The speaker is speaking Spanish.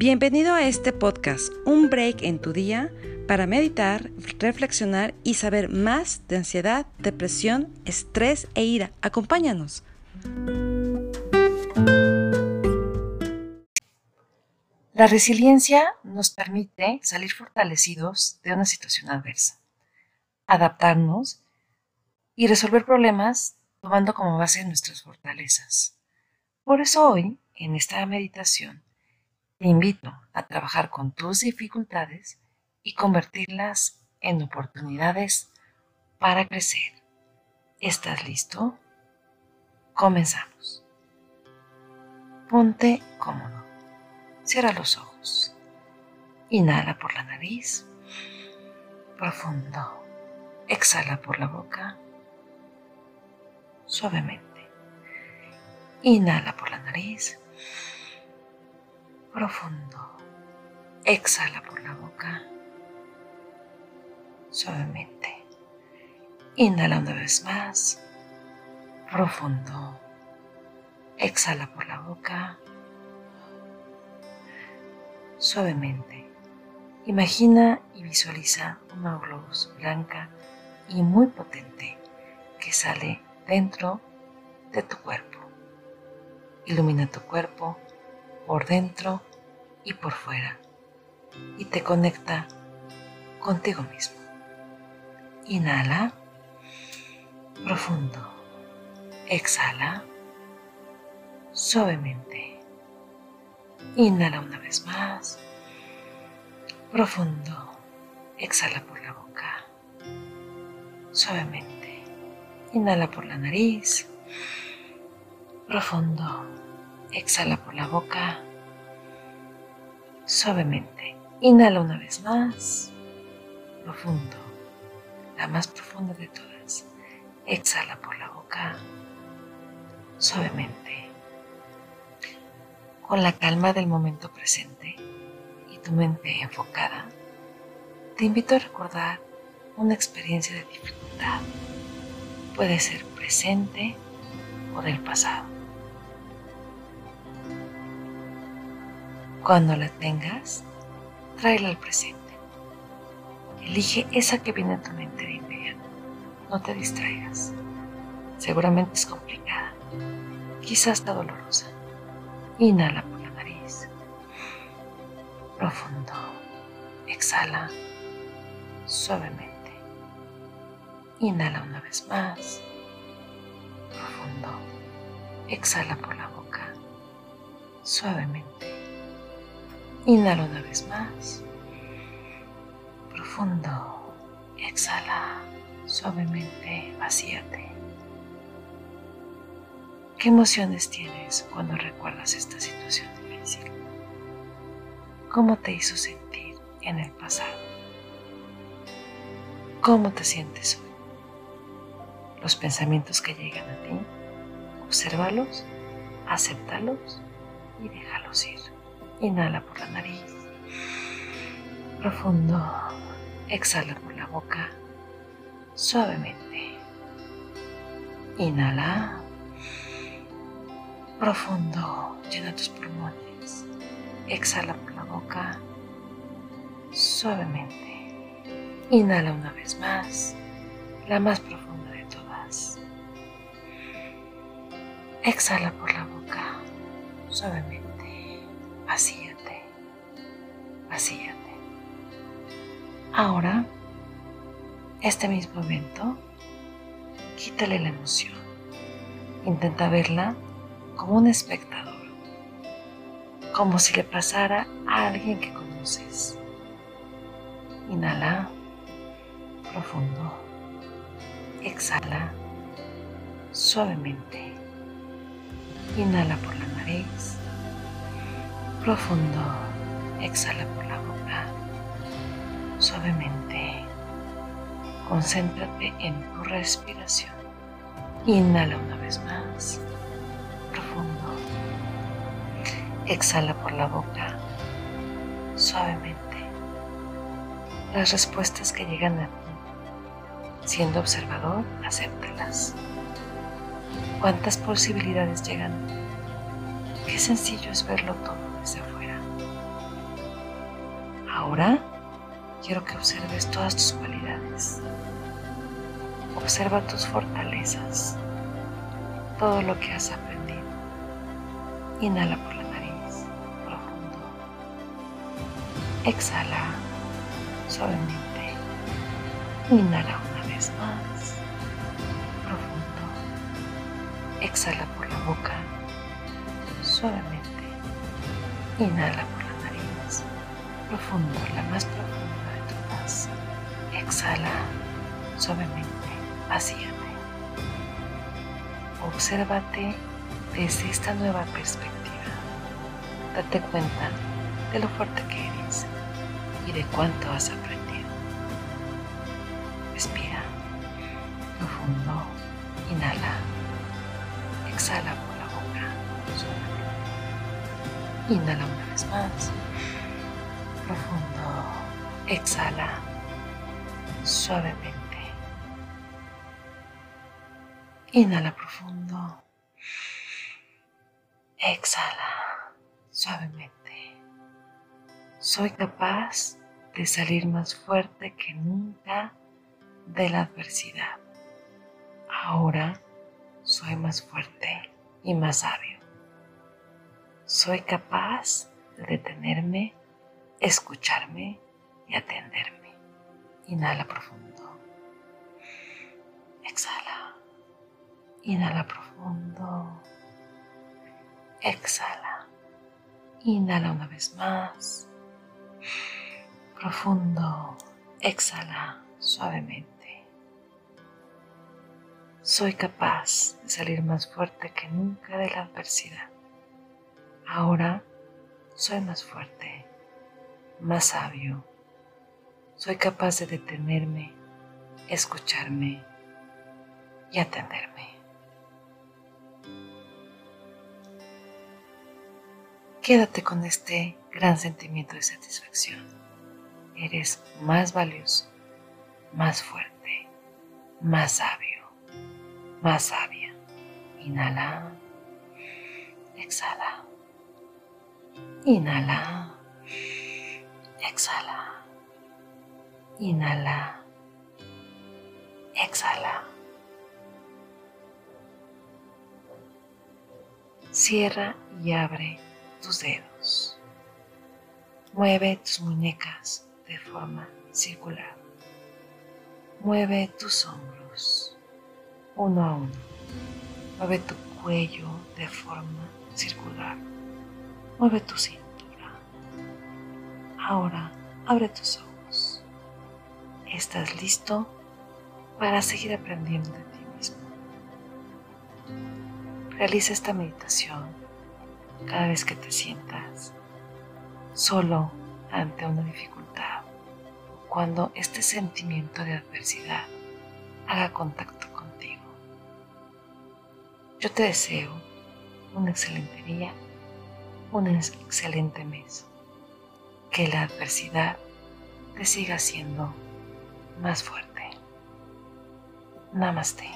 Bienvenido a este podcast, un break en tu día para meditar, reflexionar y saber más de ansiedad, depresión, estrés e ira. Acompáñanos. La resiliencia nos permite salir fortalecidos de una situación adversa, adaptarnos y resolver problemas tomando como base nuestras fortalezas. Por eso hoy, en esta meditación, te invito a trabajar con tus dificultades y convertirlas en oportunidades para crecer. ¿Estás listo? Comenzamos. Ponte cómodo. Cierra los ojos. Inhala por la nariz. Profundo. Exhala por la boca. Suavemente. Inhala por la nariz profundo. Exhala por la boca suavemente. Inhala una vez más. Profundo. Exhala por la boca suavemente. Imagina y visualiza una luz blanca y muy potente que sale dentro de tu cuerpo. Ilumina tu cuerpo por dentro y por fuera y te conecta contigo mismo. Inhala profundo. Exhala suavemente. Inhala una vez más. Profundo. Exhala por la boca. Suavemente. Inhala por la nariz. Profundo. Exhala por la boca suavemente. Inhala una vez más. Profundo. La más profunda de todas. Exhala por la boca suavemente. Con la calma del momento presente y tu mente enfocada, te invito a recordar una experiencia de dificultad. Puede ser presente o del pasado. Cuando la tengas, tráela al presente. Elige esa que viene a tu mente de inmediato. No te distraigas. Seguramente es complicada. Quizás está dolorosa. Inhala por la nariz. Profundo. Exhala suavemente. Inhala una vez más. Profundo. Exhala por la boca. Suavemente. Inhala una vez más. Profundo. Exhala suavemente. Vacíate. ¿Qué emociones tienes cuando recuerdas esta situación difícil? ¿Cómo te hizo sentir en el pasado? ¿Cómo te sientes hoy? Los pensamientos que llegan a ti, obsérvalos, acéptalos y déjalos ir. Inhala por la nariz. Profundo. Exhala por la boca. Suavemente. Inhala. Profundo. Llena tus pulmones. Exhala por la boca. Suavemente. Inhala una vez más. La más profunda de todas. Exhala por la boca. Suavemente vacíate, vacíate. Ahora, este mismo evento, quítale la emoción. Intenta verla como un espectador, como si le pasara a alguien que conoces. Inhala profundo. Exhala suavemente. Inhala por la nariz profundo. Exhala por la boca. Suavemente. Concéntrate en tu respiración. Inhala una vez más. Profundo. Exhala por la boca. Suavemente. Las respuestas que llegan a ti. Siendo observador, acéptalas. ¿Cuántas posibilidades llegan? Qué sencillo es verlo todo. Ahora quiero que observes todas tus cualidades. Observa tus fortalezas, todo lo que has aprendido. Inhala por la nariz, profundo. Exhala suavemente. Inhala una vez más, profundo. Exhala por la boca, suavemente. Inhala por profundo, la más profunda de todas. Exhala suavemente, vacíate. Obsérvate desde esta nueva perspectiva. Date cuenta de lo fuerte que eres y de cuánto has aprendido. Respira profundo, inhala, exhala por la boca, suavemente. Inhala una vez más, profundo, exhala suavemente. Inhala profundo. Exhala suavemente. Soy capaz de salir más fuerte que nunca de la adversidad. Ahora soy más fuerte y más sabio. Soy capaz de detenerme, escucharme y atenderme. Inhala profundo. Exhala. Inhala profundo. Exhala. Inhala una vez más. Profundo. Exhala suavemente. Soy capaz de salir más fuerte que nunca de la adversidad. Ahora soy más fuerte, más sabio. Soy capaz de detenerme, escucharme y atenderme. Quédate con este gran sentimiento de satisfacción. Eres más valioso, más fuerte, más sabio, más sabia. Inhala, exhala. Inhala, exhala. Inhala, exhala. Cierra y abre tus dedos. Mueve tus muñecas de forma circular. Mueve tus hombros uno a uno. Mueve tu cuello de forma circular. Mueve tu cintura. Ahora abre tus ojos. ¿Estás listo para seguir aprendiendo de ti mismo? Realiza esta meditación cada vez que te sientas solo ante una dificultad, cuando este sentimiento de adversidad haga contacto contigo. Yo te deseo un excelente día, un excelente mes, que la adversidad te siga siendo más fuerte. Namaste.